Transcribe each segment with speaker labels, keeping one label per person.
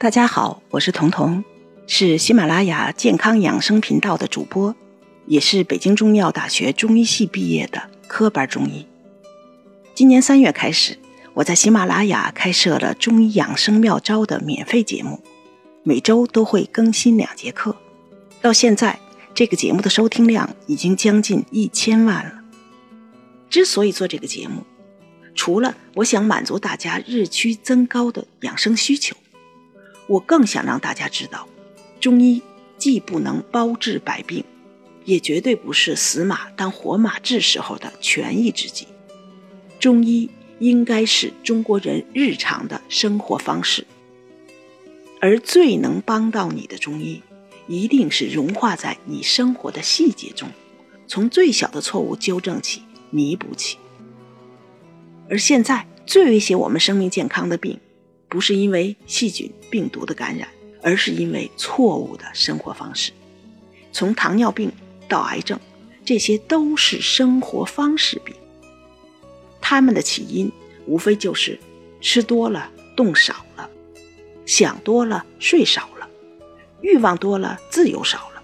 Speaker 1: 大家好，我是彤彤，是喜马拉雅健康养生频道的主播，也是北京中医药大学中医系毕业的科班中医。今年三月开始，我在喜马拉雅开设了中医养生妙招的免费节目，每周都会更新两节课。到现在，这个节目的收听量已经将近一千万了。之所以做这个节目，除了我想满足大家日趋增高的养生需求，我更想让大家知道，中医既不能包治百病，也绝对不是死马当活马治时候的权宜之计。中医应该是中国人日常的生活方式，而最能帮到你的中医，一定是融化在你生活的细节中，从最小的错误纠正起、弥补起。而现在最威胁我们生命健康的病，不是因为细菌、病毒的感染，而是因为错误的生活方式。从糖尿病到癌症，这些都是生活方式病。它们的起因无非就是吃多了、动少了，想多了、睡少了，欲望多了、自由少了。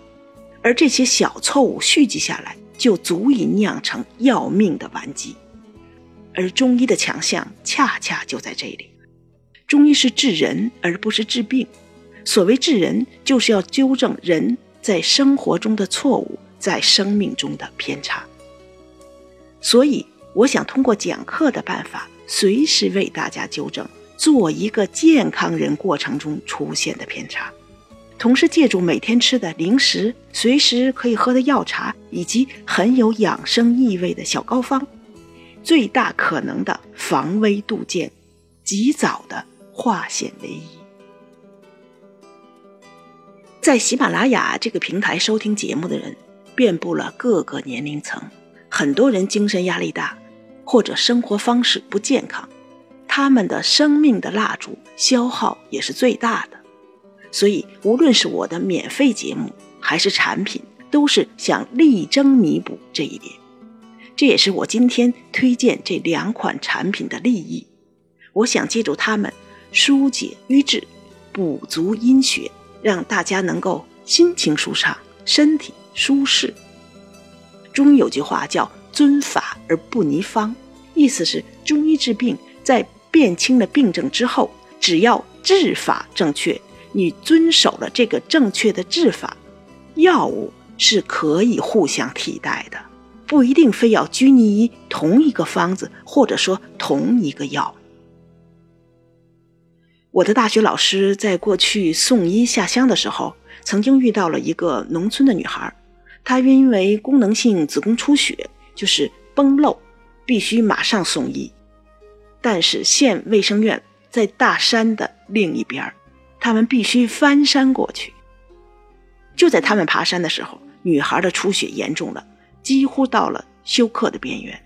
Speaker 1: 而这些小错误蓄积下来，就足以酿成要命的顽疾。而中医的强项恰恰就在这里，中医是治人而不是治病。所谓治人，就是要纠正人在生活中的错误，在生命中的偏差。所以，我想通过讲课的办法，随时为大家纠正做一个健康人过程中出现的偏差，同时借助每天吃的零食、随时可以喝的药茶，以及很有养生意味的小膏方。最大可能的防微杜渐，及早的化险为夷。在喜马拉雅这个平台收听节目的人，遍布了各个年龄层，很多人精神压力大，或者生活方式不健康，他们的生命的蜡烛消耗也是最大的。所以，无论是我的免费节目还是产品，都是想力争弥补这一点。这也是我今天推荐这两款产品的利益。我想借助它们疏解瘀滞、补足阴血，让大家能够心情舒畅、身体舒适。中医有句话叫“遵法而不泥方”，意思是中医治病，在辨清了病症之后，只要治法正确，你遵守了这个正确的治法，药物是可以互相替代的。不一定非要拘泥于同一个方子，或者说同一个药。我的大学老师在过去送医下乡的时候，曾经遇到了一个农村的女孩，她因为功能性子宫出血，就是崩漏，必须马上送医。但是县卫生院在大山的另一边，他们必须翻山过去。就在他们爬山的时候，女孩的出血严重了。几乎到了休克的边缘，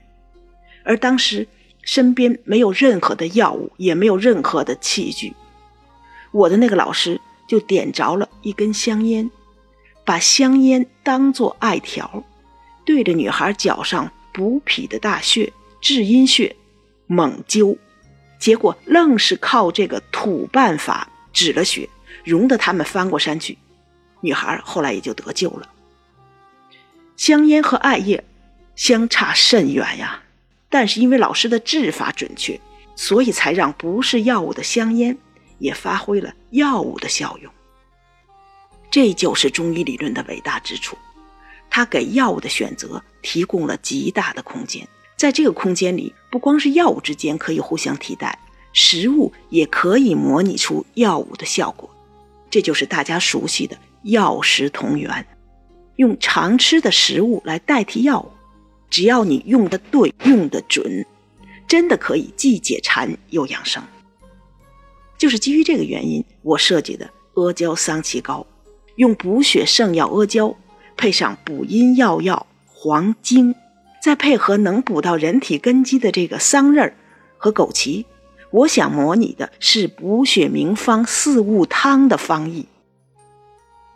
Speaker 1: 而当时身边没有任何的药物，也没有任何的器具。我的那个老师就点着了一根香烟，把香烟当作艾条，对着女孩脚上补脾的大穴至阴穴猛灸，结果愣是靠这个土办法止了血，容得他们翻过山去。女孩后来也就得救了。香烟和艾叶相差甚远呀，但是因为老师的治法准确，所以才让不是药物的香烟也发挥了药物的效用。这就是中医理论的伟大之处，它给药物的选择提供了极大的空间。在这个空间里，不光是药物之间可以互相替代，食物也可以模拟出药物的效果。这就是大家熟悉的药食同源。用常吃的食物来代替药物，只要你用的对、用的准，真的可以既解馋又养生。就是基于这个原因，我设计的阿胶桑葺膏，用补血圣药阿胶，配上补阴药药黄精，再配合能补到人体根基的这个桑葚和枸杞，我想模拟的是补血名方四物汤的方意。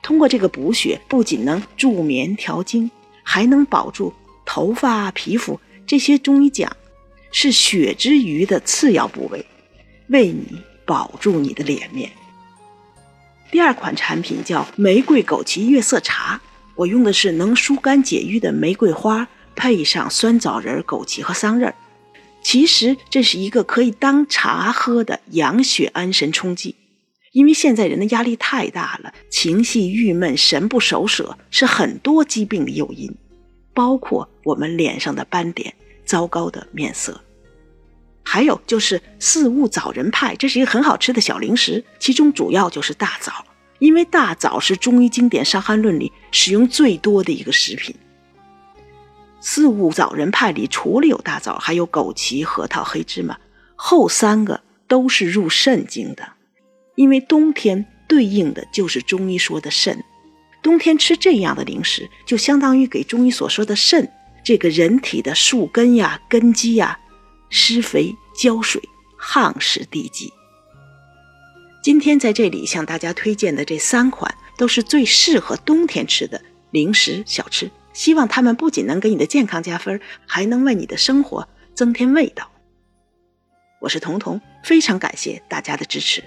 Speaker 1: 通过这个补血，不仅能助眠调经，还能保住头发、皮肤这些中医讲是血之余的次要部位，为你保住你的脸面。第二款产品叫玫瑰枸杞月色茶，我用的是能疏肝解郁的玫瑰花，配上酸枣仁、枸杞和桑葚。其实这是一个可以当茶喝的养血安神冲剂。因为现在人的压力太大了，情绪郁闷、神不守舍，是很多疾病的诱因，包括我们脸上的斑点、糟糕的面色。还有就是四物枣仁派，这是一个很好吃的小零食，其中主要就是大枣，因为大枣是中医经典《伤寒论》里使用最多的一个食品。四物枣仁派里除了有大枣，还有枸杞、核桃、黑芝麻，后三个都是入肾经的，因为冬天对应的就是中医说的肾，冬天吃这样的零食，就相当于给中医所说的肾这个人体的树根呀、根基呀。施肥、浇水、夯实地基。今天在这里向大家推荐的这三款，都是最适合冬天吃的零食小吃。希望它们不仅能给你的健康加分，还能为你的生活增添味道。我是彤彤，非常感谢大家的支持。